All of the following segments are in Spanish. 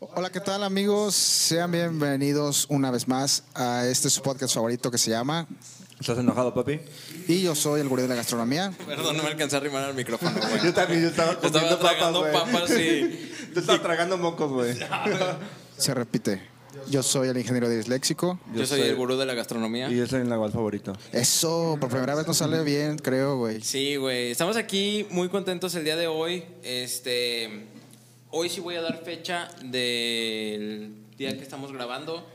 Hola, ¿qué tal amigos? Sean bienvenidos una vez más a este su podcast favorito que se llama ¿Estás enojado, papi? Y yo soy el gurú de la gastronomía. Perdón, no me alcancé a arrimar al micrófono, güey. Yo también, yo estaba Estaba comiendo tragando papas, güey. papas y... Yo estaba tragando mocos, güey. Se repite. Yo soy el ingeniero disléxico. Yo, soy, el gurú de la gastronomía. Y yo soy el nahual favorito. Eso, por primera vez nos sale bien, creo, güey. Sí, güey. Estamos aquí muy contentos el día de hoy. Este, hoy sí voy a dar fecha del día que estamos grabando,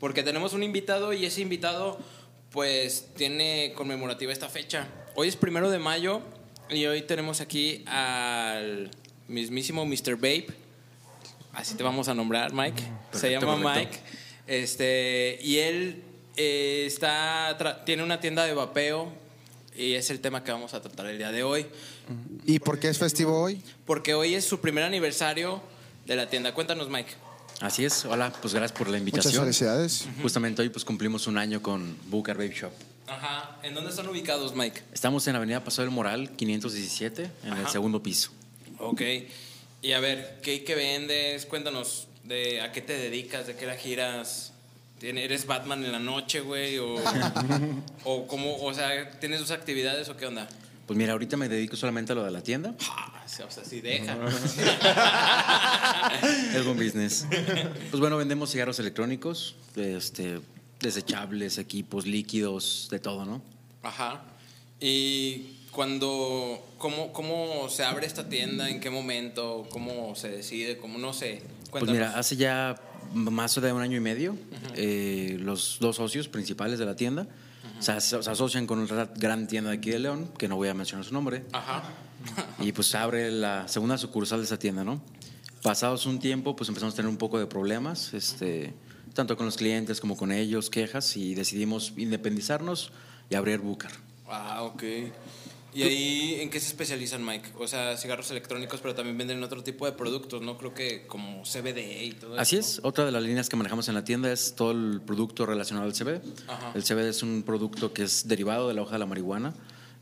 porque tenemos un invitado y ese invitado, pues, tiene conmemorativa esta fecha. Hoy es primero de mayo y hoy tenemos aquí al mismísimo Mr. Babe. Así te vamos a nombrar, Mike. Se Perfecto, llama perfecto. Mike. Este, y él eh, está, tiene una tienda de vapeo y es el tema que vamos a tratar el día de hoy. ¿Y por qué es festivo hoy? Porque hoy es su primer aniversario de la tienda. Cuéntanos, Mike. Así es, hola, pues gracias por la Muchas invitación. felicidades. Justamente hoy pues cumplimos un año con Booker Babe Shop. Ajá. ¿En dónde están ubicados, Mike? Estamos en la avenida Paso del Moral, 517, en el segundo piso. Ok. Y a ver, ¿qué, qué vendes? Cuéntanos de a qué te dedicas, de qué la giras. ¿Tien- ¿Eres Batman en la noche, güey? O, o cómo, o sea, ¿tienes dos actividades o qué onda? Pues mira, ahorita me dedico solamente a lo de la tienda. Ah, o sea, sí deja. Es buen business. Pues bueno, vendemos cigarros electrónicos, este, desechables, equipos, líquidos, de todo, ¿no? Ajá. Y cuando, ¿cómo, ¿cómo se abre esta tienda? ¿En qué momento? ¿Cómo se decide? ¿Cómo no sé? Pues Cuéntanos. mira, hace ya más de un año y medio, eh, los dos socios principales de la tienda se, se asocian con una gran tienda de aquí de León, que no voy a mencionar su nombre, Ajá. y pues abre la segunda sucursal de esa tienda, ¿no? Pasados un tiempo, pues empezamos a tener un poco de problemas, este, tanto con los clientes como con ellos, quejas, y decidimos independizarnos y abrir Booker. Ah, ok. ¿Y ahí en qué se especializan, Mike? O sea, cigarros electrónicos, pero también venden otro tipo de productos, ¿no? Creo que como CBD y todo Así eso. es, otra de las líneas que manejamos en la tienda es todo el producto relacionado al CBD. Ajá. El CBD es un producto que es derivado de la hoja de la marihuana,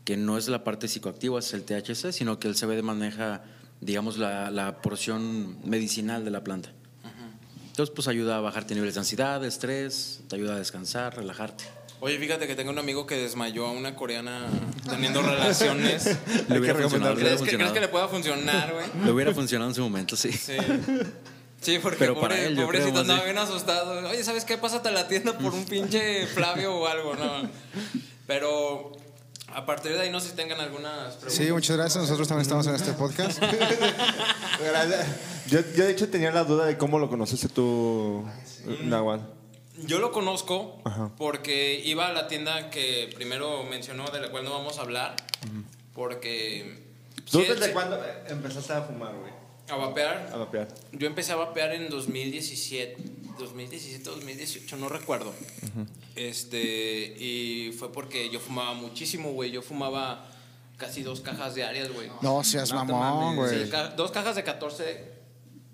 que no es la parte psicoactiva, es el THC, sino que el CBD maneja, digamos, la, la porción medicinal de la planta. Entonces, pues ayuda a bajarte niveles de ansiedad, de estrés, te ayuda a descansar, relajarte. Oye, fíjate que tengo un amigo que desmayó a una coreana teniendo relaciones. Le hubiera funcionado, ¿Crees que, ¿Crees que le pueda funcionar, güey? Le hubiera funcionado en su momento, sí. Sí. Sí, porque Pero pobre- para él, pobrecito creo, más andaba bien. bien asustado. Oye, ¿sabes qué? Pásate a la tienda por un pinche Flavio o algo, ¿no? Pero a partir de ahí no sé si tengan algunas preguntas. Sí, muchas gracias. Nosotros también estamos en este podcast. Yo, yo de hecho tenía la duda de cómo lo conociste tú, Nahual. Yo lo conozco Ajá. porque iba a la tienda que primero mencionó, de la cual no vamos a hablar, porque... ¿Tú sí, desde sí, cuándo empezaste a fumar, güey? A vapear. A vapear. Yo empecé a vapear en 2017, 2017, 2018, no recuerdo. Este, y fue porque yo fumaba muchísimo, güey. Yo fumaba casi dos cajas diarias, güey. No seas No mamón. Sí, güey. ca- dos cajas de 14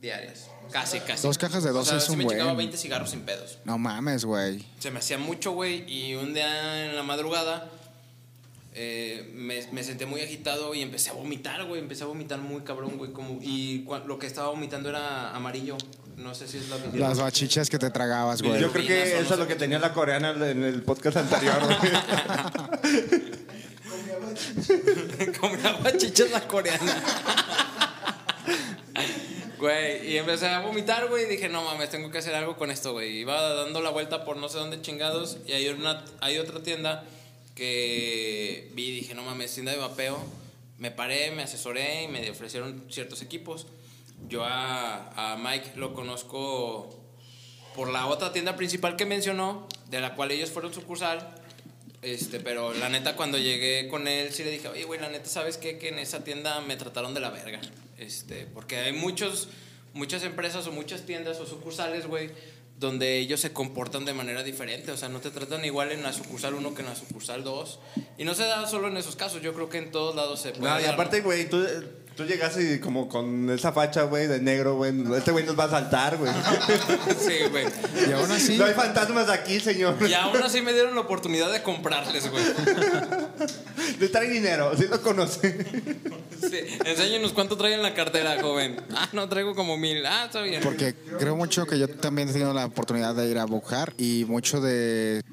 diarias. Casi, casi. Dos cajas de O 12 sea, es sí un me chingaba buen. 20 cigarros sin pedos. No mames, güey. Se me hacía mucho, güey. Y un día en la madrugada eh, me, me senté muy agitado y empecé a vomitar, güey. Empecé a vomitar muy cabrón, güey. Como, y cua- lo que estaba vomitando era amarillo. No sé si es la. Las bachichas que te tragabas, güey. Yo creo que o no eso es sé lo que qué tenía la coreana en el podcast anterior, güey. Comía chichas la coreana. Güey, y empecé a vomitar, güey, y dije, no mames, tengo que hacer algo con esto, güey. Iba dando la vuelta por no sé dónde chingados, y hay, una, hay otra tienda que vi y dije, no mames, tienda de vapeo. Me paré, me asesoré y me ofrecieron ciertos equipos. Yo a, a Mike lo conozco por la otra tienda principal que mencionó, de la cual ellos fueron sucursal. Este, pero la neta, cuando llegué con él, sí le dije, oye, güey, la neta, ¿sabes qué? Que en esa tienda me trataron de la verga. Este, porque hay muchos, muchas empresas o muchas tiendas o sucursales, güey, donde ellos se comportan de manera diferente. O sea, no te tratan igual en la sucursal 1 que en la sucursal 2. Y no se da solo en esos casos, yo creo que en todos lados se puede. No, y aparte, güey, tú, tú llegaste y como con esa facha, güey, de negro, güey. Este güey nos va a saltar, güey. Sí, güey. Y aún así, No hay fantasmas aquí, señor. Y aún así me dieron la oportunidad de comprarles, güey. Le trae dinero, sí lo conoce. Sí, enséñenos cuánto trae en la cartera, joven. Ah, no, traigo como mil. Ah, está bien. Porque creo mucho que yo también he tenido la oportunidad de ir a Bujar y mucho de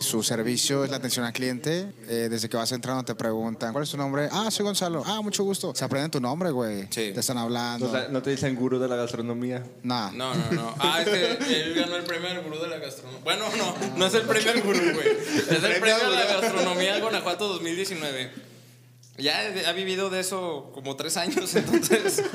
su servicio es la atención al cliente. Eh, desde que vas entrando te preguntan, ¿cuál es tu nombre? Ah, soy Gonzalo. Ah, mucho gusto. Se aprenden tu nombre, güey. Sí. Te están hablando. O sea, no te dicen gurú de la gastronomía. Nah. No, no, no. Ah, es que él ganó el premio del gurú de la gastronomía. Bueno, no, no es el premio al gurú, güey. Es el premio de la gastronomía Guanajuato 2019. Ya ha vivido de eso como tres años, entonces.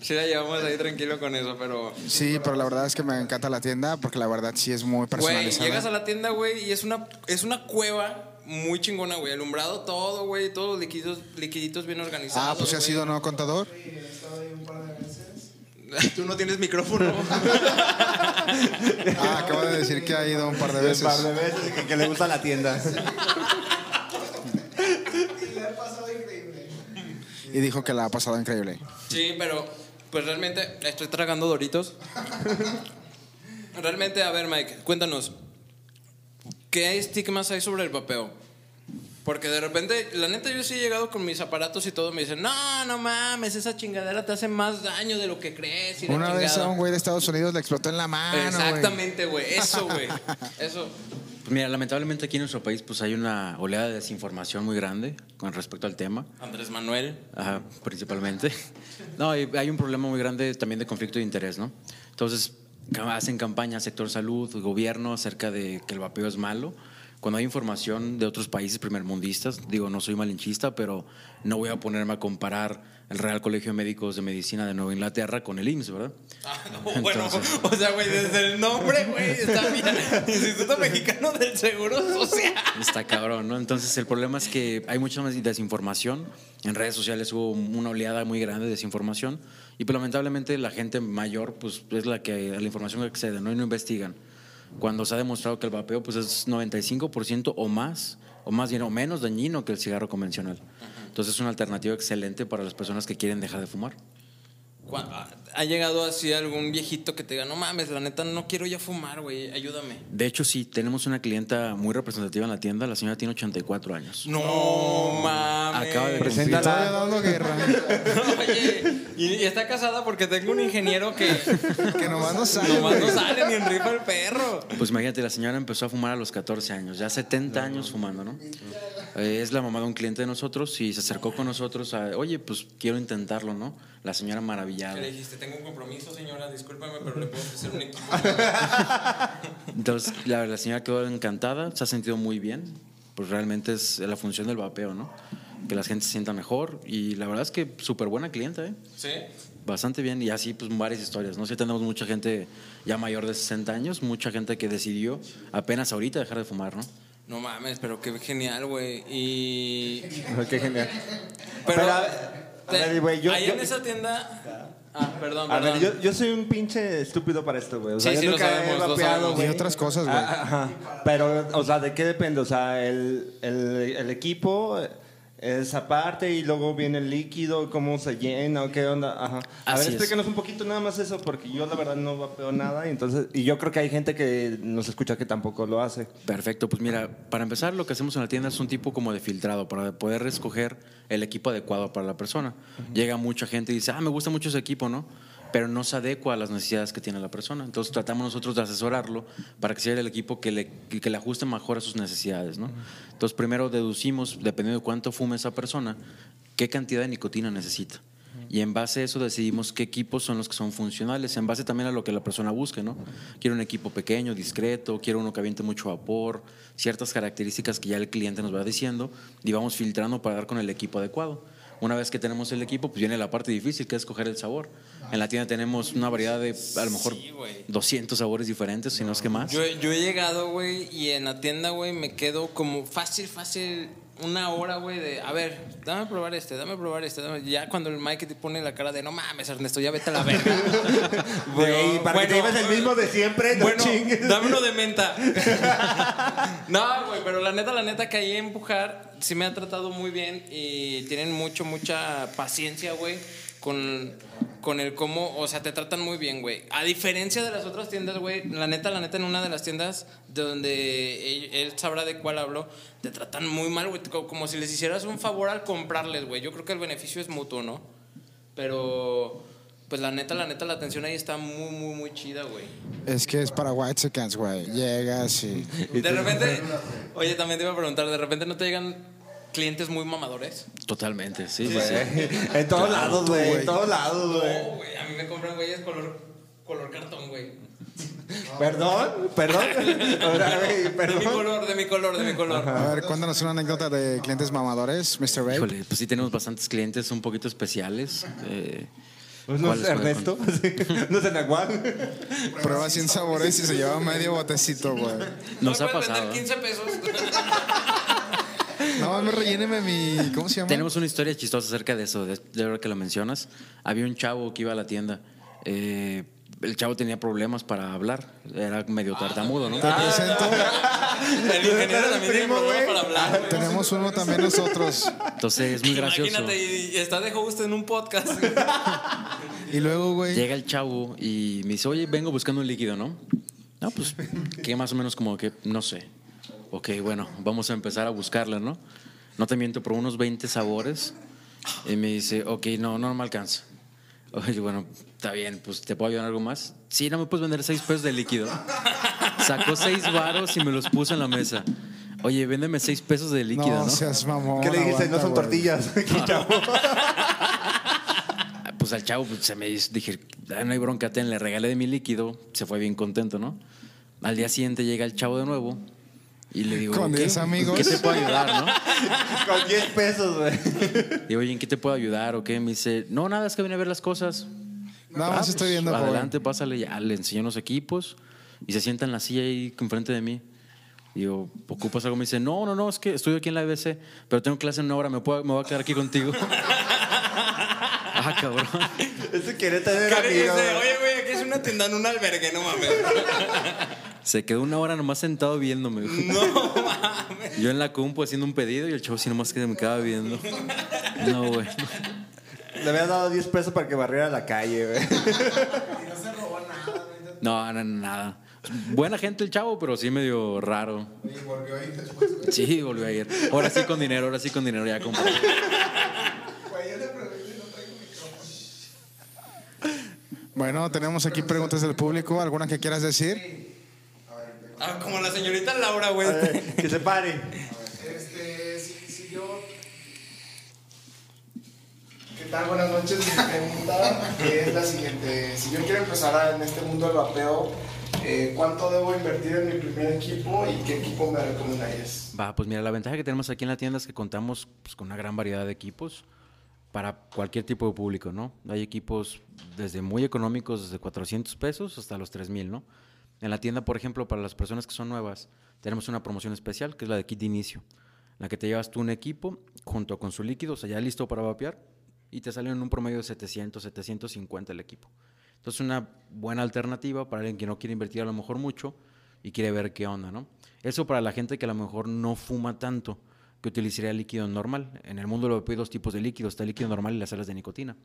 Sí, la llevamos ahí tranquilo con eso, pero. Sí, pero la verdad es que me encanta la tienda porque la verdad sí es muy Güey, personalizada. llegas a la tienda, güey, y es una, es una cueva muy chingona, güey. Alumbrado todo, güey. Todos los liquiditos, liquiditos bien organizados. Ah, pues si ha güey. sido, ¿no, contador? Tú no tienes micrófono. Ah, acabo de decir que ha ido un par de Un veces. par de veces que, que le gusta la tienda. Y dijo que la ha pasado increíble. Sí, pero pues realmente estoy tragando doritos. realmente, a ver, Mike, cuéntanos. ¿Qué estigmas hay sobre el vapeo? Porque de repente, la neta, yo sí he llegado con mis aparatos y todo. Me dicen, no, no mames, esa chingadera te hace más daño de lo que crees. Y la Una vez a chingada". un güey de Estados Unidos le explotó en la mano. Exactamente, güey. Eso, güey. Eso. Pues mira, lamentablemente aquí en nuestro país pues hay una oleada de desinformación muy grande con respecto al tema. Andrés Manuel. Ajá, principalmente. No, hay un problema muy grande también de conflicto de interés, ¿no? Entonces, hacen campañas sector salud, gobierno acerca de que el vapeo es malo. Cuando hay información de otros países primermundistas, digo, no soy malinchista, pero no voy a ponerme a comparar el Real Colegio de Médicos de Medicina de Nueva Inglaterra con el IMSS, ¿verdad? Ah, no, bueno, o sea, güey, desde el nombre, güey, está bien. Instituto Mexicano del Seguro Social. Está cabrón, ¿no? Entonces el problema es que hay mucha más desinformación. En redes sociales hubo una oleada muy grande de desinformación y pues lamentablemente la gente mayor pues es la que a la información accede, ¿no? Y no investigan. Cuando se ha demostrado que el vapeo pues es 95% o más, o más bien o menos dañino que el cigarro convencional. Entonces es una alternativa excelente para las personas que quieren dejar de fumar. ¿Ha llegado así algún viejito que te diga, no mames, la neta no quiero ya fumar, güey, ayúdame? De hecho sí, tenemos una clienta muy representativa en la tienda, la señora tiene 84 años. No mames. Acaba de Preséntala. dando guerra. Oye, y, y está casada porque tengo un ingeniero que que nomás no sale, nomás no sale ni en rifa el perro. Pues imagínate, la señora empezó a fumar a los 14 años, ya 70 años fumando, ¿no? Eh, es la mamá de un cliente de nosotros y se acercó con nosotros a, oye, pues quiero intentarlo, ¿no? La señora maravillada. Que le dijiste, tengo un compromiso, señora, discúlpame, pero le puedo ofrecer un equipo. Entonces, la, la señora quedó encantada, se ha sentido muy bien, pues realmente es la función del vapeo, ¿no? Que la gente se sienta mejor y la verdad es que súper buena clienta, ¿eh? ¿Sí? Bastante bien y así pues varias historias, ¿no? Sí tenemos mucha gente ya mayor de 60 años, mucha gente que decidió apenas ahorita dejar de fumar, ¿no? No mames, pero qué genial, güey. Y. Qué genial. Pero. Pero, a ver, a te- ver, güey, yo- ahí yo- en esa tienda. Ah, perdón, A perdón. ver, yo, yo soy un pinche estúpido para esto, güey. O sea, Sí, yo sí, lo nunca sabemos, he lo vapeado, sabemos. Y güey. otras cosas, güey. Ah, Ajá. Pero, o sea, ¿de qué depende? O sea, el, el, el equipo es aparte y luego viene el líquido, cómo se llena o qué onda. Ajá. A Así ver, es. explícanos un poquito nada más eso, porque yo la verdad no vapeo nada. Y, entonces, y yo creo que hay gente que nos escucha que tampoco lo hace. Perfecto, pues mira, para empezar lo que hacemos en la tienda es un tipo como de filtrado para poder escoger el equipo adecuado para la persona. Llega mucha gente y dice, ah, me gusta mucho ese equipo, ¿no? Pero no se adecua a las necesidades que tiene la persona. Entonces tratamos nosotros de asesorarlo para que sea el equipo que le, ajuste mejor a sus necesidades, ¿no? Entonces primero deducimos, dependiendo de cuánto fume esa persona, qué cantidad de nicotina necesita. Y en base a eso decidimos qué equipos son los que son funcionales, en base también a lo que la persona busque, ¿no? Quiero un equipo pequeño, discreto, quiero uno que aviente mucho vapor, ciertas características que ya el cliente nos va diciendo y vamos filtrando para dar con el equipo adecuado. Una vez que tenemos el equipo, pues viene la parte difícil, que es escoger el sabor. En la tienda tenemos una variedad de a lo mejor Sí, güey. 200 sabores diferentes, si no es que más. Yo, yo he llegado, güey, y en la tienda, güey, me quedo como fácil, fácil, una hora, güey, de, a ver, dame a probar este, dame a probar este. dame-". Ya cuando el Mike te pone la cara de, no mames, Ernesto, ya vete a la verga. Güey, para que te bueno, lleves el mismo de siempre, no bueno, chingues. dame uno de menta. no, güey, pero la neta, la neta que ahí en Empujar sí me ha tratado muy bien y tienen mucho, mucha paciencia, güey, con, con el cómo, o sea, te tratan muy bien, güey. A diferencia de las otras tiendas, güey, la neta, la neta, en una de las tiendas de donde él, él sabrá de cuál hablo, te tratan muy mal, güey, co- como si les hicieras un favor al comprarles, güey. Yo creo que el beneficio es mutuo, ¿no? Pero, pues la neta, la neta, la atención ahí está muy, muy, muy chida, güey. Es que es para White Seconds, güey. Llegas y. De repente, oye, también te iba a preguntar, de repente no te llegan clientes muy mamadores. Totalmente, sí, sí, sí. En todos lados, güey. En todos lados, güey. No, güey, a mí me compran güeyes color, color cartón, güey. Perdón, perdón. Ahora, De mi color, de mi color, de mi color. A ver, cuéntanos una anécdota de clientes mamadores, Mr. Ray. Híjole, pues sí tenemos bastantes clientes un poquito especiales. eh, ¿No ¿cuáles es puedo Ernesto? ¿No es Enaguán? Prueba 100 sabores y se lleva medio botecito, güey. Nos ¿No ha pasado. vender 15 pesos. No, me relléneme mi. ¿Cómo se llama? Tenemos una historia chistosa acerca de eso, de, de ahora que lo mencionas. Había un chavo que iba a la tienda. eh, el chavo tenía problemas para hablar. Era medio tartamudo, ¿no? Te presento. El ingeniero también tiene primo, problemas güey. para hablar. güey. Tenemos uno también nosotros. Entonces es muy gracioso. Imagínate, y, y está de host en un podcast. Y luego, güey. Llega el chavo y me dice, oye, vengo buscando un líquido, ¿no? No, pues, que más o menos como que, no sé. Ok, bueno, vamos a empezar a buscarla, ¿no? No te miento, por unos 20 sabores. Y me dice, ok, no, no me alcanza. Oye, bueno, está bien, pues, ¿te puedo ayudar en algo más? Sí, no me puedes vender 6 pesos de líquido. Sacó 6 varos y me los puso en la mesa. Oye, véndeme 6 pesos de líquido, no, ¿no? seas mamón. ¿Qué le dijiste? No aguanta, son güey. tortillas. Qué chavo. Pues al chavo pues, se me dije, "Ah, no hay bronca, ten, le regalé de mi líquido, se fue bien contento, ¿no? Al día siguiente llega el chavo de nuevo y le digo, Con "¿Qué? 10 amigos". ¿Qué te puedo ayudar, no? Con 10 pesos, güey. Digo, oye, ¿en qué te puedo ayudar o qué? Me dice, no, nada, es que vine a ver las cosas. Nada Ah, más pues, estoy viendo, joven. Adelante, pásale, ya le enseño los equipos y se sienta en la silla ahí enfrente de mí. Digo, ¿ocupas algo? Me dice, no, no, no, es que estoy aquí en la ABC, pero tengo clase en una hora, ¿me, puedo, me voy a quedar aquí contigo? ah, cabrón. Ese quiere tener ¿Qué le dice? amigos. Oye, güey, una tienda en un albergue, no mames. Se quedó una hora nomás sentado viéndome. güey. No mames. Yo en la compu haciendo un pedido y el chavo así nomás que me quedaba viendo. No, güey. Le había dado 10 pesos para que barriera la calle, güey. No, no, nada. Buena gente el chavo, pero sí medio raro. Sí, volvió a ir. Ahora sí con dinero, ahora sí con dinero ya compré. Bueno, tenemos aquí preguntas del público. ¿Alguna que quieras decir? Ah, como la señorita Laura, güey. Que se pare. Este, si, si yo. ¿Qué tal? Buenas noches. Mi pregunta es la siguiente: Si yo quiero empezar a- en este mundo del vapeo, eh, ¿cuánto debo invertir en mi primer equipo y qué equipo me recomendarías? Va, pues mira, la ventaja que tenemos aquí en la tienda es que contamos pues, con una gran variedad de equipos para cualquier tipo de público, ¿no? Hay equipos desde muy económicos, desde 400 pesos hasta los 3000, ¿no? En la tienda, por ejemplo, para las personas que son nuevas, tenemos una promoción especial que es la de kit de inicio, en la que te llevas tú un equipo junto con su líquido, o sea, ya listo para vapear, y te sale en un promedio de 700, 750 el equipo. Entonces, una buena alternativa para alguien que no quiere invertir a lo mejor mucho y quiere ver qué onda, ¿no? Eso para la gente que a lo mejor no fuma tanto, que utilizaría líquido normal. En el mundo lo hay dos tipos de líquidos, está el líquido normal y las sales de nicotina.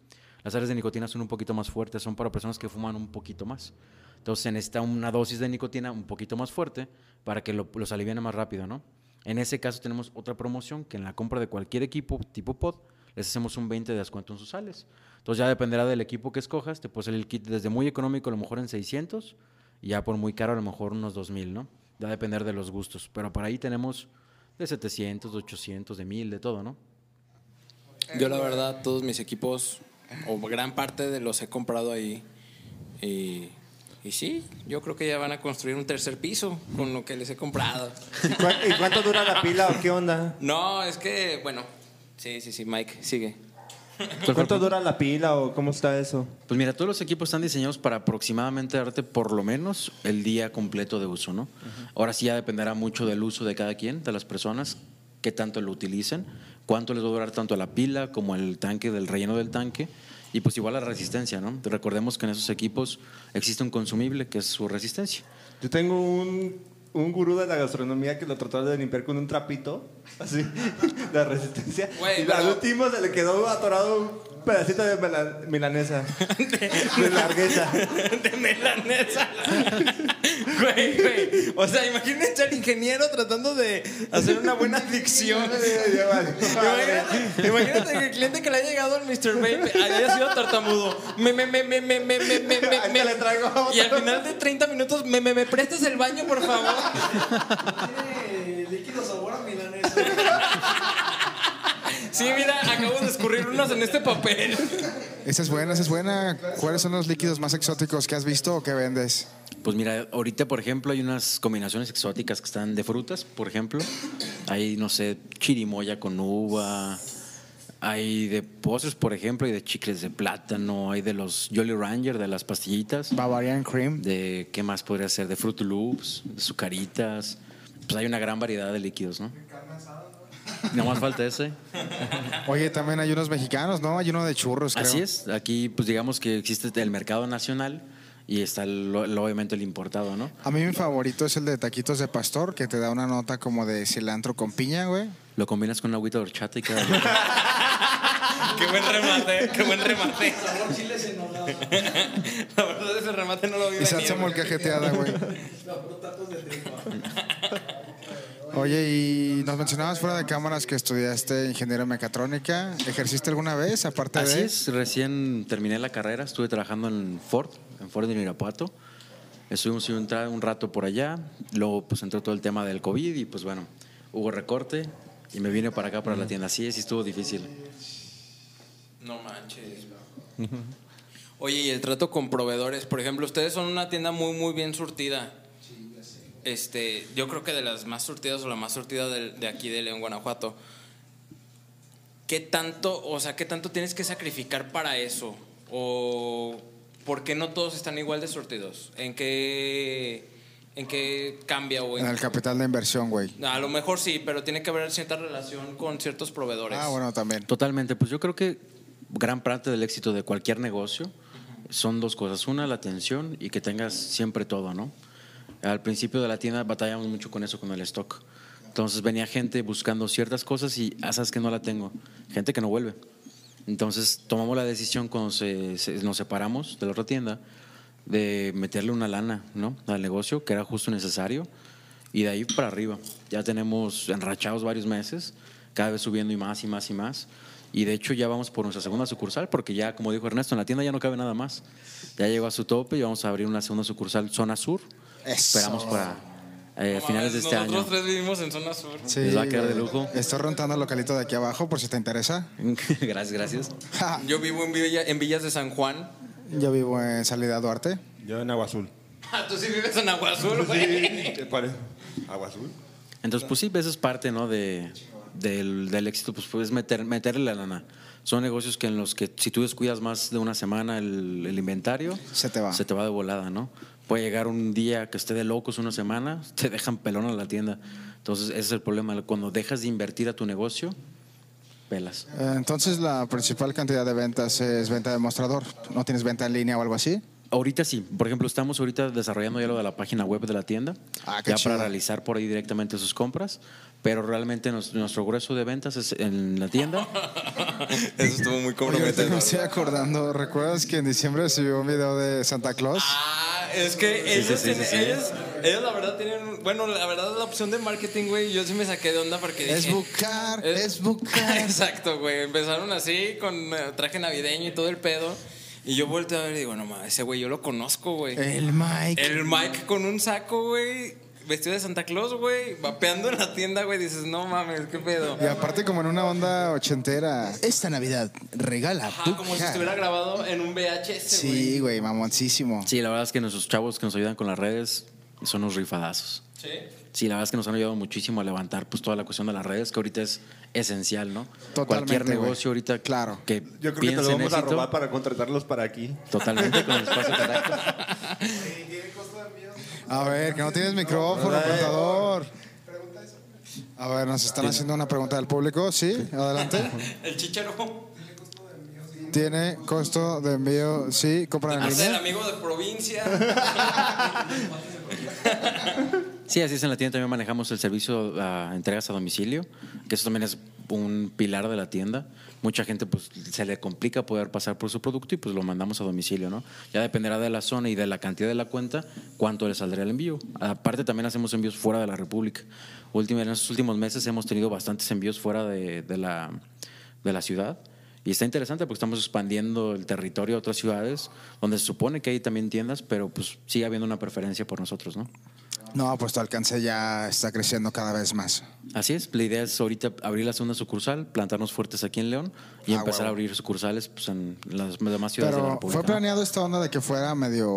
Las sales de nicotina son un poquito más fuertes, son para personas que fuman un poquito más. Entonces necesita una dosis de nicotina un poquito más fuerte para que lo- los aliviane más rápido, ¿no? En ese caso tenemos otra promoción que en la compra de cualquier equipo tipo pod les hacemos un 20 de descuento en sus sales. Entonces ya dependerá del equipo que escojas, te puede salir el kit desde muy económico a lo mejor en 600 y ya por muy caro a lo mejor unos 2000, ¿no? Va a depender de los gustos, pero por ahí tenemos de 700, de 800, de 1000, de todo, ¿no? Yo la verdad, todos mis equipos, o gran parte de los he comprado ahí. Y, y sí, yo creo que ya van a construir un tercer piso con lo que les he comprado. ¿Y cu- ¿Y cuánto dura la pila o qué onda? No, es que, bueno, sí, sí, sí, Mike, sigue. ¿Cuánto dura la pila o cómo está eso? Pues mira, todos los equipos están diseñados para aproximadamente darte por lo menos el día completo de uso, ¿no? Ahora sí ya dependerá mucho del uso de cada quien, de las personas, qué tanto lo utilicen, cuánto les va a durar tanto la pila como el tanque del relleno del tanque y pues igual la resistencia, ¿no? Recordemos que en esos equipos existe un consumible que es su resistencia. Yo tengo un un gurú de la gastronomía que lo trató de limpiar con un trapito, así, de resistencia. Güey, y pero- al último se le quedó atorado un pedacito de mela- milanesa. de largueza. de melanesa. Güey, güey. O sea, imagínense al ingeniero tratando de hacer una buena dicción. Imagínate, imagínate que el cliente que le haya llegado al Mr. Babe haya sido tartamudo. Me, me, me, me, me, me, me, me, me, le traigo Y al final de 30 minutos, me, me, me prestas el baño, por favor. Tiene líquido sabor a milanesa. Sí, mira, acabo de escurrir unos en este papel. Esa es buena, esa es buena. ¿Cuáles son los líquidos más exóticos que has visto o que vendes? Pues mira, ahorita, por ejemplo, hay unas combinaciones exóticas que están de frutas, por ejemplo. Hay, no sé, chirimoya con uva. Hay de postres, por ejemplo, y de chicles de plátano. Hay de los Jolly Ranger, de las pastillitas. Bavarian Cream. De qué más podría ser, de Fruit Loops, de sucaritas. Pues hay una gran variedad de líquidos, ¿no? No más falta ese. Oye, también hay unos mexicanos, ¿no? Hay uno de churros, creo. Así es. Aquí, pues digamos que existe el mercado nacional y está el- obviamente el importado, ¿no? A mí mi favorito es el de taquitos de pastor, que te da una nota como de cilantro con piña, güey. Lo combinas con una agüita de horchata y queda Qué buen remate, qué buen remate. Sabor. La verdad, ese remate no lo vi Y salsa venir. molcajeteada, güey. Los tacos de tripa. Oye, y nos mencionabas fuera de cámaras que estudiaste ingeniería mecatrónica. ¿Ejerciste alguna vez, aparte Así de...? es, recién terminé la carrera, estuve trabajando en Ford, en Ford de Irapuato. Estuvimos un, un rato por allá, luego pues entró todo el tema del COVID y pues bueno, hubo recorte y me vine para acá, para la tienda. Así es, y estuvo difícil. No manches. Oye, y el trato con proveedores, por ejemplo, ustedes son una tienda muy, muy bien surtida. Este, yo creo que de las más surtidas o la más surtida de, de aquí de León, Guanajuato. ¿Qué tanto, o sea, qué tanto tienes que sacrificar para eso? ¿O por qué no todos están igual de surtidos? ¿En qué, en qué cambia? En- En el capital de inversión, güey. a lo mejor sí, pero tiene que haber cierta relación con ciertos proveedores. Ah, bueno, también. Totalmente, pues yo creo que gran parte del éxito de cualquier negocio son dos cosas. Una, la atención y que tengas siempre todo, ¿no? Al principio de la tienda batallamos mucho con eso, con el stock. Entonces venía gente buscando ciertas cosas y, ah, sabes que no la tengo. Gente que no vuelve. Entonces tomamos la decisión cuando nos separamos de la otra tienda de meterle una lana. Al negocio, que era justo necesario. Y de ahí para arriba. Ya tenemos enrachados varios meses, cada vez subiendo y más y más y más. Y de hecho ya vamos por nuestra segunda sucursal, porque ya, como dijo Ernesto, en la tienda ya no cabe nada más. Ya llegó a su tope y vamos a abrir una segunda sucursal, zona sur. Eso. Esperamos para eh, finales de este Nosotros año. tres vivimos en zona sur. Sí, Les va a quedar de lujo. Estoy rentando el localito de aquí abajo, por si te interesa. gracias, gracias. Yo vivo en, Villa- en Villas de San Juan. Yo vivo en Salida Duarte. Yo en Agua Azul. Ah, tú sí vives en Agua Azul, güey. ¿Cuál es? ¿Agua Azul? Entonces, pues sí, eso es parte, ¿no? De, del, del éxito, pues puedes meter, meterle la lana. Son negocios que en los que si tú descuidas más de una semana el, el inventario, Se te va. Se te va de volada, ¿no? Puede llegar un día que esté de locos una semana, te dejan pelón a la tienda. Entonces, ese es el problema. Cuando dejas de invertir a tu negocio, pelas. Eh, Entonces, la principal cantidad de ventas es venta de mostrador. ¿No tienes venta en línea o algo así? Ahorita sí. Por ejemplo, estamos ahorita desarrollando ya lo de la página web de la tienda. Ah, qué ya chido. para realizar por ahí directamente sus compras. Pero realmente nos- nuestro grueso de ventas es en la tienda. Eso estuvo muy que me estoy acordando, ¿recuerdas que en diciembre subió un video de Santa Claus? Ah, es que ellos, sí, sí, tienen- sí. ellos, ellos la verdad tienen, bueno, la verdad la opción de marketing, güey, yo sí me saqué de onda porque dije... Es buscar, Eh, es buscar. Exacto, güey, empezaron así con eh, traje navideño y todo el pedo. Y yo volteo a ver y digo, no mames, ese güey yo lo conozco, güey. El Mike. El Mike con un saco, güey, vestido de Santa Claus, güey, vapeando en la tienda, güey, dices, no mames, qué pedo. Y aparte como en una onda ochentera. Esta Navidad, regala. Ajá, como si estuviera grabado en un VHS, güey. Sí, güey, mamoncísimo. Sí, la verdad es que nuestros chavos que nos ayudan con las redes son unos rifadazos. Sí. Sí, la verdad es que nos han ayudado muchísimo a levantar pues toda la cuestión de las redes, que ahorita es esencial, ¿no? Totalmente, Cualquier negocio ahorita Claro. que Yo creo que te lo vamos a robar para contratarlos para aquí. totalmente con el espacio correcto. A ver, que no tienes micrófono, contador. A ver, nos están haciendo una pregunta del público. Sí, adelante. El chicharo. ¿Tiene costo de envío? Sí, compra en línea. amigo de provincia. Sí, así es. En la tienda también manejamos el servicio a entregas a domicilio, que eso también es un pilar de la tienda. Mucha gente pues se le complica poder pasar por su producto y pues lo mandamos a domicilio, ¿no? Ya dependerá de la zona y de la cantidad de la cuenta cuánto le saldrá el envío. Aparte también hacemos envíos fuera de la República. Última- en estos últimos meses hemos tenido bastantes envíos fuera de, de la, de la ciudad. Y está interesante porque estamos expandiendo el territorio a otras ciudades donde se supone que hay también tiendas, pero pues sigue habiendo una preferencia por nosotros, ¿no? No, pues tu alcance ya está creciendo cada vez más. Así es, la idea es ahorita abrir la segunda sucursal, plantarnos fuertes aquí en León y Ah, empezar huevo. a abrir sucursales pues, en las demás ciudades de la Pero República. fue ¿no? planeado esta onda de que fuera medio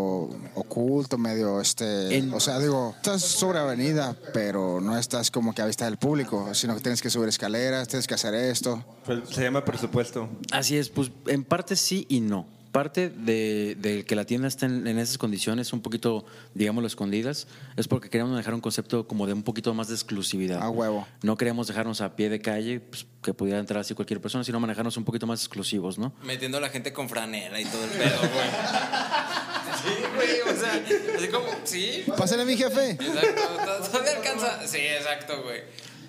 oculto, medio este. En- O sea, digo, estás sobre avenida, pero no estás como que a vista del público, sino que tienes que subir escaleras, tienes que hacer esto. Pues, Se llama presupuesto. Así es, pues en parte sí y no. Parte de, de que la tienda esté en, en esas condiciones, un poquito, digámoslo, escondidas, es porque queríamos dejar un concepto como de un poquito más de exclusividad. A huevo. No queríamos dejarnos a pie de calle, pues, que pudiera entrar así cualquier persona, sino manejarnos un poquito más exclusivos, ¿no? Metiendo a la gente con franela y todo el pedo, güey. Sí, güey, o sea, así como, sí. Pásale, mi jefe. Exacto, to- todavía alcanza. Sí, exacto, güey.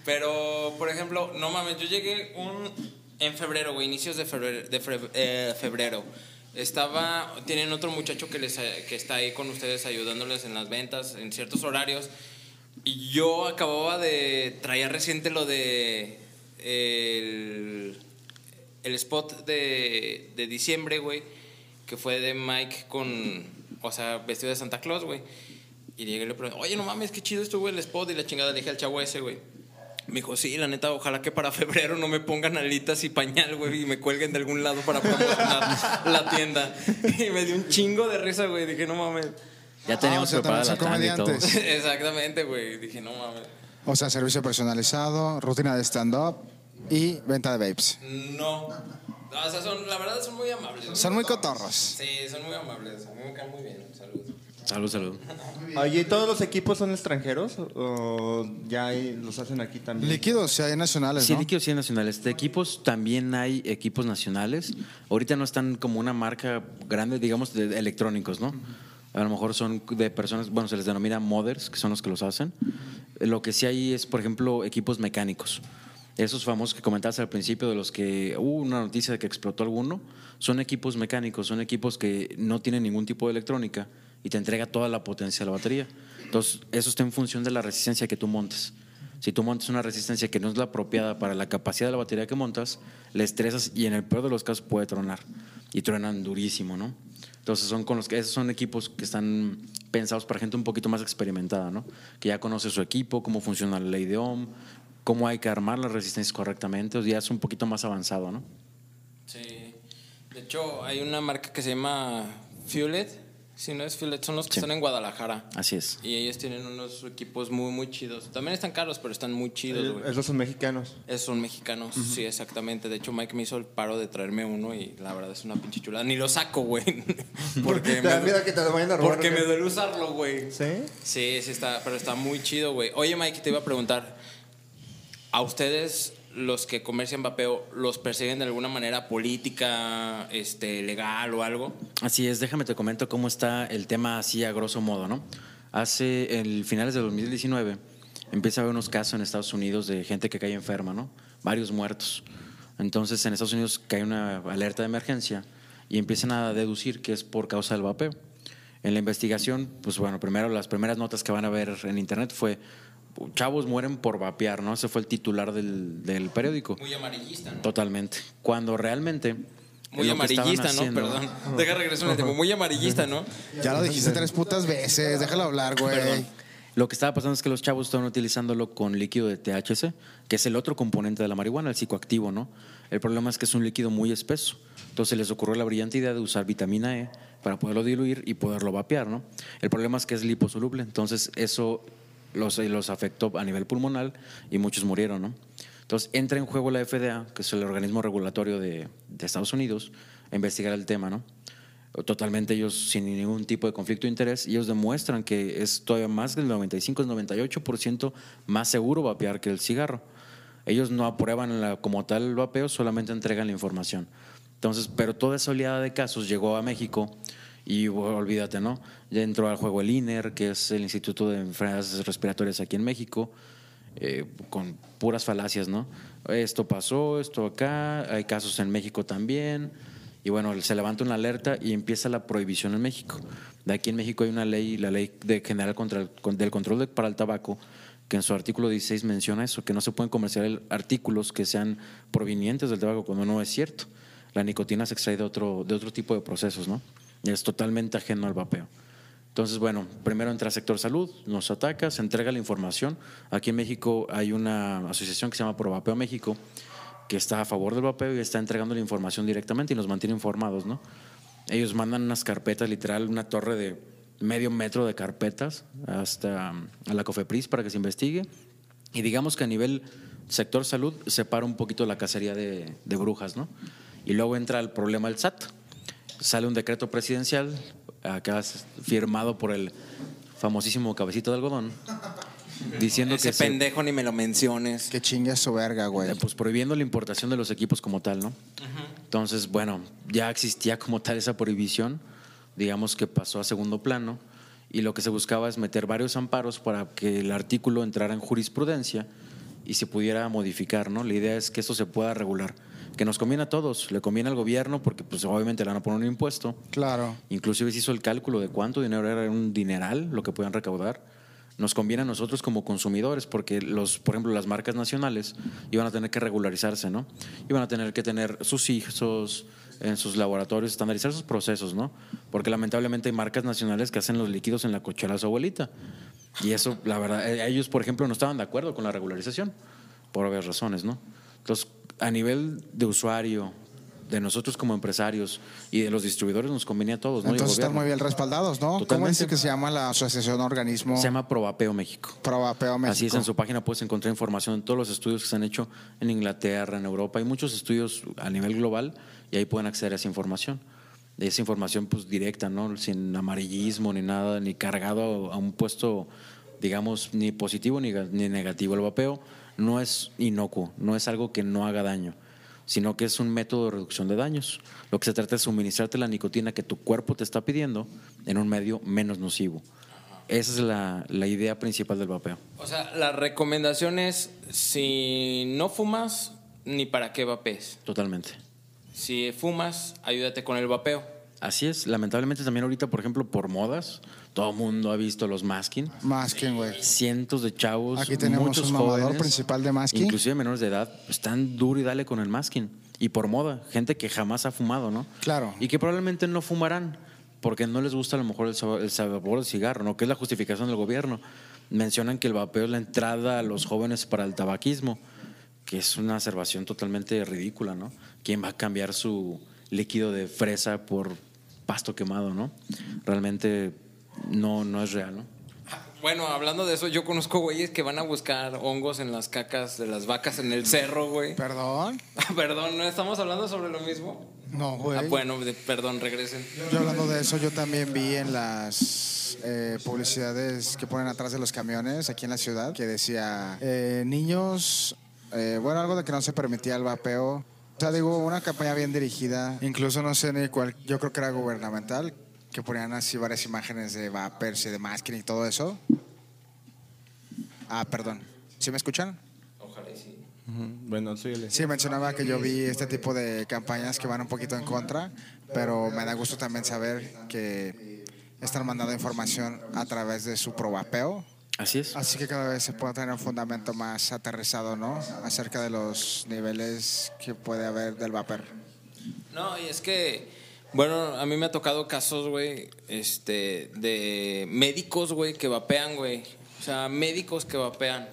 Pero, por ejemplo, no mames, yo llegué un en febrero, güey, inicios de febrero, de eh, febrero. Estaba, tienen otro muchacho que les que está ahí con ustedes ayudándoles en las ventas en ciertos horarios. Y yo acababa de traer reciente lo de el, spot de, de diciembre, güey, que fue de Mike con, o sea, vestido de Santa Claus, güey. Y llegué y le pregunté, oye, no mames, qué chido estuvo el spot y la chingada. Le dije al chavo ese, güey. Me dijo, sí, la neta, ojalá que para febrero no me pongan alitas y pañal, güey, y me cuelguen de algún lado para promocionar la tienda. Y me dio un chingo de risa, güey. Dije, no mames. Ya teníamos o sea, preparada la también tanda son y todo. comediantes. Exactamente, güey. Dije, no mames. O sea, servicio personalizado, rutina de stand-up y venta de vapes. No. No, O sea, son, la verdad son muy amables. Son muy cotorros. Sí, son muy amables. A mí me caen muy bien. Salud. Salud, salud. Oye, ¿y ¿todos los equipos son extranjeros o ya hay- los hacen aquí también? Líquidos, sí hay nacionales, Sí, ¿no? líquidos sí hay nacionales. De equipos también hay equipos nacionales. Ahorita no están como una marca grande, digamos, de electrónicos, ¿no? A lo mejor son de personas, bueno, se les denomina modders, que son los que los hacen. Lo que sí hay es, por ejemplo, equipos mecánicos. Esos famosos que comentaste al principio, de los que hubo una noticia de que explotó alguno, son equipos mecánicos, son equipos que no tienen ningún tipo de electrónica y te entrega toda la potencia de la batería. Entonces, eso está en función de la resistencia que tú montes. Si tú montas una resistencia que no es la apropiada para la capacidad de la batería que montas, le estresas y en el peor de los casos puede tronar. Y truenan durísimo, ¿no? Entonces son con los que esos son equipos que están pensados para gente un poquito más experimentada, ¿no? Que ya conoce su equipo, cómo funciona la ley de Ohm, cómo hay que armar las resistencias correctamente, o sea, ya es un poquito más avanzado, ¿no? Sí. De hecho, hay una marca que se llama Fuelet. Si no es Fuelet, son los que Sí. están en Guadalajara. Así es. Y ellos tienen unos equipos muy, muy chidos. También están caros, pero están muy chidos, güey. Esos son mexicanos. Esos son mexicanos, sí, exactamente. De hecho, Mike me hizo el paro de traerme uno y la verdad es una pinche chulada. Ni lo saco, güey. Porque, da miedo que te lo vayan a robar, porque me duele usarlo, güey. ¿Sí? Sí, sí está, pero está muy chido, güey. Oye, Mike, te iba a preguntar, ¿a ustedes los que comercian vapeo los persiguen de alguna manera política, este, legal o algo? Así es, déjame te comento cómo está el tema así a grosso modo, ¿no? Hace el finales de 2019 empieza a haber unos casos en Estados Unidos de gente que cae enferma, ¿no? Varios muertos. Entonces en Estados Unidos cae una alerta de emergencia y empiezan a deducir que es por causa del vapeo. En la investigación, pues bueno, primero las primeras notas que van a ver en internet fue chavos mueren por vapear, ¿no? Ese fue el titular del, del periódico. Muy amarillista, ¿no? Totalmente. Cuando realmente Muy lo que estaban amarillista, ¿no? haciendo- Perdón. Deja regresar en el tiempo. Muy amarillista, ¿no? Ya lo dijiste tres putas veces, déjalo hablar, güey. Lo que estaba pasando es que los chavos estaban utilizándolo con líquido de THC, que es el otro componente de la marihuana, el psicoactivo, ¿no? El problema es que es un líquido muy espeso. Entonces les ocurrió la brillante idea de usar vitamina E para poderlo diluir y poderlo vapear, ¿no? El problema es que es liposoluble, entonces eso los, los afectó a nivel pulmonar y muchos murieron, ¿no? Entonces entra en juego la FDA, que es el organismo regulatorio de, Estados Unidos, a investigar el tema, ¿no? totalmente ellos sin ningún tipo de conflicto de interés ellos demuestran que es todavía más del 95, el 98% más seguro vapear que el cigarro. Ellos no aprueban la- como tal el vapeo, solamente entregan la información. Entonces, pero toda esa oleada de casos llegó a México Y olvídate, ¿no? Ya entró al juego el INER, que es el Instituto de Enfermedades Respiratorias aquí en México, eh, con puras falacias, ¿no? Esto pasó, esto acá, hay casos en México también. Y bueno, se levanta una alerta y empieza la prohibición en México. De aquí en México hay una ley, la ley de general contra el- del control para el tabaco, que en su artículo 16 menciona eso, que no se pueden comercializar artículos que sean provenientes del tabaco cuando no es cierto. La nicotina se extrae de otro, de otro tipo de procesos, ¿no? Es totalmente ajeno al vapeo. Entonces, bueno, primero entra sector salud, nos ataca, se entrega la información. Aquí en México hay una asociación que se llama Provapeo México, que está a favor del vapeo y está entregando la información directamente y nos mantiene informados, ¿no? Ellos mandan unas carpetas, literal, una torre de medio metro de carpetas hasta a la COFEPRIS para que se investigue. Y digamos que a nivel sector salud separa un poquito la cacería de, de brujas, ¿no? Y luego entra el problema del SAT. Sale un decreto presidencial, acá es firmado por el famosísimo cabecito de algodón, diciendo Ese que se- pendejo ni me lo menciones. Que chingue su verga, güey. eh, pues prohibiendo la importación de los equipos como tal, ¿no? Entonces, bueno, ya existía como tal esa prohibición, digamos que pasó a segundo plano, y lo que se buscaba es meter varios amparos para que el artículo entrara en jurisprudencia y se pudiera modificar, ¿no? La idea es que esto se pueda regular, que nos conviene a todos, le conviene al gobierno porque pues obviamente le van a poner un impuesto, Claro. Inclusive se hizo el cálculo de cuánto dinero era un dineral lo que podían recaudar. Nos conviene a nosotros como consumidores porque los, por ejemplo, las marcas nacionales iban a tener que regularizarse, ¿no? Iban a tener que tener sus hijos en sus laboratorios, estandarizar sus procesos, ¿no? Porque lamentablemente hay marcas nacionales que hacen los líquidos en la cochera de su abuelita. Y eso, la verdad, eh, ellos, por ejemplo, no estaban de acuerdo con la regularización, por obvias razones, ¿no? Entonces, a nivel de usuario, de nosotros como empresarios y de los distribuidores nos convenía a todos, ¿no? Entonces están muy bien respaldados, ¿no? ¿Cómo Totalmente. dice que se llama la asociación organismo Se llama Provapeo México. Provapeo México? Así es, en su página puedes encontrar información de todos los estudios que se han hecho en Inglaterra, en Europa. Hay muchos estudios a nivel global y ahí pueden acceder a esa información. Esa información pues directa, ¿no? Sin amarillismo ni nada, ni cargado a, un puesto, digamos, ni positivo ni, ni negativo. El vapeo no es inocuo, no es algo que no haga daño, sino que es un método de reducción de daños. Lo que se trata es suministrarte la nicotina que tu cuerpo te está pidiendo en un medio menos nocivo. Esa es la, la idea principal del vapeo. O sea, la recomendación es si no fumas, ni para qué vapees. Totalmente. Si fumas, ayúdate con el vapeo. Así es. Lamentablemente también ahorita, por ejemplo, por modas, todo el mundo ha visto los masking. Masking, güey. Cientos de chavos, Aquí tenemos muchos un mamador jóvenes, principal de masking. Inclusive menores de edad, están duro y dale con el masking. Y por moda, gente que jamás ha fumado, ¿no? Claro. Y que probablemente no fumarán porque no les gusta a lo mejor el sabor, el sabor del cigarro, ¿no? Que es la justificación del gobierno. Mencionan que el vapeo es la entrada a los jóvenes para el tabaquismo, que es una observación totalmente ridícula, ¿no? ¿Quién va a cambiar su líquido de fresa por pasto quemado, ¿no? Realmente no, no es real, ¿no? Bueno, hablando de eso, yo conozco güeyes que van a buscar hongos en las cacas de las vacas en el cerro, güey. Perdón. Perdón, ¿no estamos hablando sobre lo mismo? No, güey. Ah, bueno, de- perdón, regresen. Yo hablando de eso, yo también vi en las eh, publicidades que ponen atrás de los camiones aquí en la ciudad que decía eh, niños, eh, bueno, algo de que no se permitía el vapeo. O sea, digo, una campaña bien dirigida, incluso no sé ni cuál, yo creo que era gubernamental, que ponían así varias imágenes de vapers y de masking y todo eso. Ah, perdón. ¿Sí me escuchan? Ojalá y sí. Bueno, sí, Sí, mencionaba que yo vi este tipo de campañas que van un poquito en contra, pero me da gusto también saber que están mandando información a través de su probapeo. Así es. Así que cada vez se puede tener un fundamento más aterrizado, ¿no? Acerca de los niveles que puede haber del vapor. No, y es que, bueno, a mí me ha tocado casos, güey, este, de médicos, güey, que vapean, güey. O sea, médicos que vapean.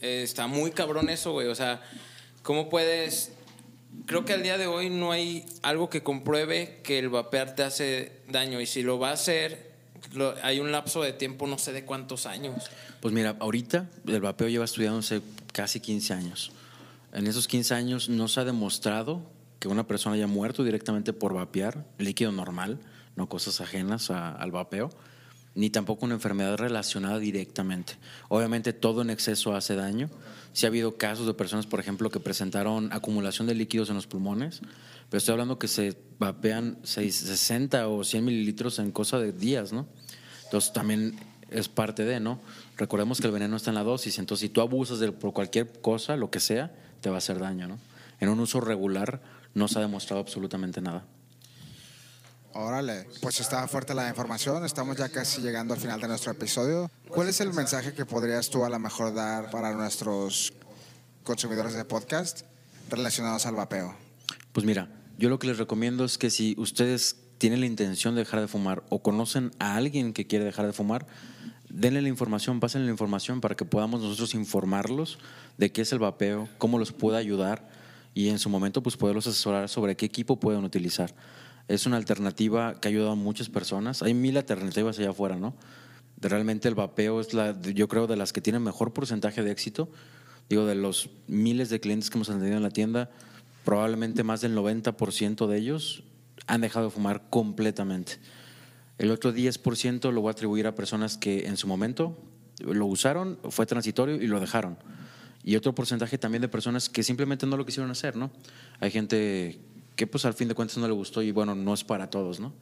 Eh, está muy cabrón eso, güey. O sea, ¿cómo puedes...? Creo que al día de hoy no hay algo que compruebe que el vapear te hace daño. Y si lo va a hacer, lo- hay un lapso de tiempo, no sé de cuántos años. Pues mira, ahorita el vapeo lleva estudiándose casi 15 años. En esos 15 años no se ha demostrado que una persona haya muerto directamente por vapear, líquido normal, no cosas ajenas a- al vapeo. Ni tampoco una enfermedad relacionada directamente. Obviamente todo en exceso hace daño. Sí ha habido casos de personas, por ejemplo, que presentaron acumulación de líquidos en los pulmones, pero estoy hablando que se vapean 6, 60 o 100 mililitros en cosa de días, ¿no? Entonces también es parte de, ¿no? Recordemos que el veneno está en la dosis, entonces si tú abusas de por cualquier cosa, lo que sea, te va a hacer daño, ¿no? En un uso regular no se ha demostrado absolutamente nada. Órale, pues está fuerte la información, estamos ya casi llegando al final de nuestro episodio. ¿Cuál es el mensaje que podrías tú a lo mejor dar para nuestros consumidores de podcast relacionados al vapeo? Pues mira, yo lo que les recomiendo es que si ustedes tienen la intención de dejar de fumar o conocen a alguien que quiere dejar de fumar, denle la información, pásenle la información para que podamos nosotros informarlos de qué es el vapeo, cómo los puede ayudar y en su momento pues poderlos asesorar sobre qué equipo pueden utilizar. Es una alternativa que ha ayudado a muchas personas. Hay mil alternativas allá afuera, ¿no? Realmente el vapeo es la, yo creo, de las que tienen mejor porcentaje de éxito. Digo, de los miles de clientes que hemos atendido en la tienda, probablemente más del 90% de ellos han dejado de fumar completamente. El otro 10% lo voy a atribuir a personas que en su momento lo usaron, fue transitorio y lo dejaron. Y otro porcentaje también de personas que simplemente no lo quisieron hacer, ¿no? Hay gente que pues al fin de cuentas no le gustó y bueno, no es para todos, ¿no?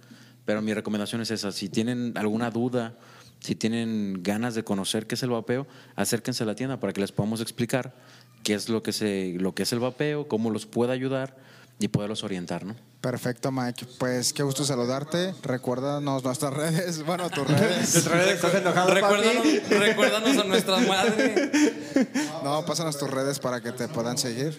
Pero mi recomendación es esa, si tienen alguna duda, si tienen ganas de conocer qué es el vapeo, acérquense a la tienda para que les podamos explicar qué es lo que, se, lo que es el vapeo, cómo los puede ayudar y poderlos orientar, ¿no? Perfecto, Mike. Pues qué gusto saludarte. Recuérdanos nuestras redes, bueno, tus redes. ¿Estás enojado, Recuérdanos, papi? recuérdanos a nuestras madres. No, pásanos tus redes para que te puedan seguir.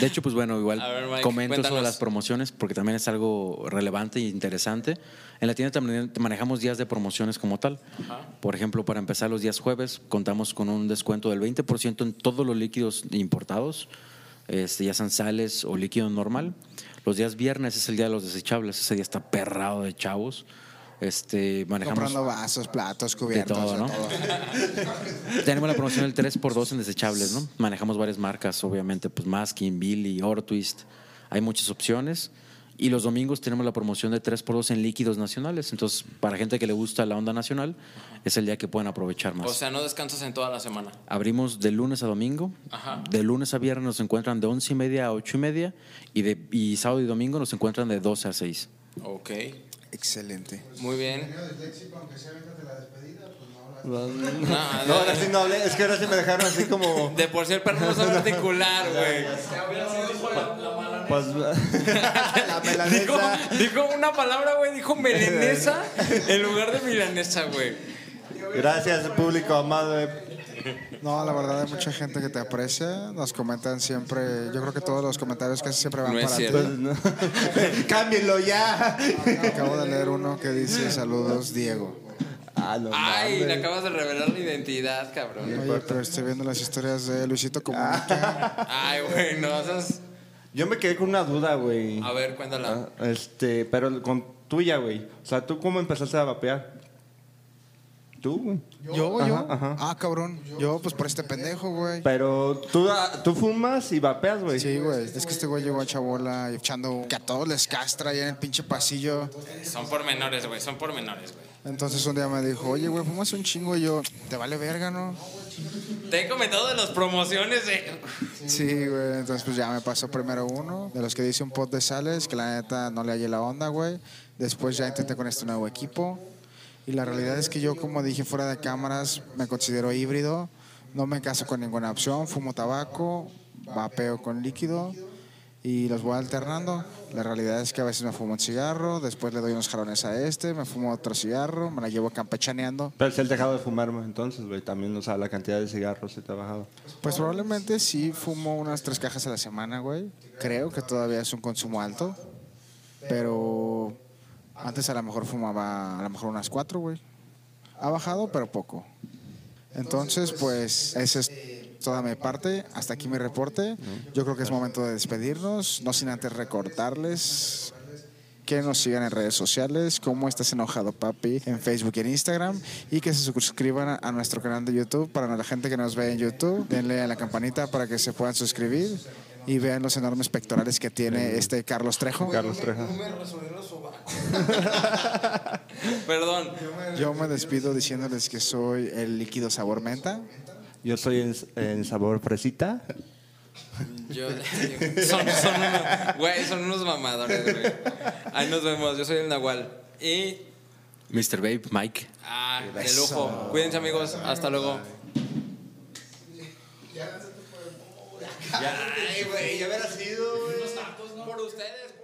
De hecho, pues bueno, igual A ver, Mike, comento sobre las promociones porque también es algo relevante e interesante. En la tienda también manejamos días de promociones como tal. Por ejemplo, para empezar los días jueves contamos con un descuento del 20% en todos los líquidos importados, este, ya sean sales o líquido normal. Los días viernes es el día de los desechables, ese día está perrado de chavos. Este, manejamos Comprando vasos, platos, de cubiertos. todo, de ¿no? todo. Tenemos la promoción del 3x2 en desechables, ¿no? Manejamos varias marcas, obviamente, pues Masking, Billy, Ortwist. Hay muchas opciones. Y los domingos tenemos la promoción de 3x2 en líquidos nacionales. Entonces, para gente que le gusta la onda nacional, es el día que pueden aprovechar más. O sea, no descansas en toda la semana. Abrimos de lunes a domingo. Ajá. De lunes a viernes nos encuentran de 11 y media a 8 y media. Y, de, y sábado y domingo nos encuentran de 12 a 6. Ok, Excelente. muy bien. No, No, ahora sí no hablé. Es que ahora sí me dejaron así como. De por sí el perro no sabe articular, güey. Pues. la Dijo, melanesa. dijo una palabra, güey, dijo melanesa en lugar de milanesa, güey. Gracias, público amado. No, la verdad hay mucha gente que te aprecia. Nos comentan siempre, yo creo que todos los comentarios casi siempre van No es para cierto. Pues, no. Cámbienlo ya. ti. Acabo de leer uno que dice saludos Diego. Ah, no. Ay, mames. le acabas de revelar la identidad, cabrón. Oye, pero estoy viendo las historias de Luisito Comunica. Ay, güey, no, esas... Yo me quedé con una duda, güey. A ver, cuéntala. Ah, Este, pero con tuya, güey. O sea, ¿tú cómo empezaste a vapear? ¿Tú, güey? ¿Yo, Ajá, yo? ajá. Ah, cabrón. Yo, pues por este pendejo, güey. Pero tú, ah, tú fumas y vapeas, güey. Sí, güey. Es que este güey llegó a Chabola y echando que a todos les castra ahí en el pinche pasillo. Son pormenores, güey, son pormenores, güey. Entonces un día me dijo, oye, güey, fumas un chingo. Y yo, te vale verga, ¿no? Te he comentado de las promociones de... Sí, güey. Entonces, pues ya me pasó primero uno, de los que dice un pot de sales, que la neta no le hallé la onda, güey. Después ya intenté con este nuevo equipo. Y la realidad es que yo, como dije fuera de cámaras, me considero híbrido. No me caso con ninguna opción. Fumo tabaco, vapeo con líquido y los voy alternando. La realidad es que a veces me fumo un cigarro, después le doy unos jalones a este, me fumo otro cigarro, me la llevo campechaneando. Pero si has dejado de fumar, entonces, güey, también, o sea, la cantidad de cigarros se te ha bajado. Pues probablemente sí fumo unas tres cajas a la semana, güey. Creo que todavía es un consumo alto. Pero antes a lo mejor fumaba a lo mejor unas cuatro, güey. Ha bajado, pero poco. Entonces, pues, esa es toda mi parte. Hasta aquí mi reporte. Yo creo que es momento de despedirnos. No sin antes recordarles que nos sigan en redes sociales, como estás enojado papi, en Facebook y en Instagram, y que se suscriban a, nuestro canal de YouTube. Para la gente que nos ve en YouTube, denle a la campanita para que se puedan suscribir y vean los enormes pectorales que tiene este Carlos Trejo. Carlos Trejo. Perdón. Yo me despido diciéndoles que soy el líquido sabor menta. Yo soy en, en sabor fresita. Yo, son, son unos, güey, son unos mamadores, güey. Ahí nos vemos. Yo soy el Nahual. Y. Mr. Babe, Mike. Ah, de lujo. Cuídense, amigos. Hasta luego. Ya, güey, ya hubiera sido, güey. Por ustedes,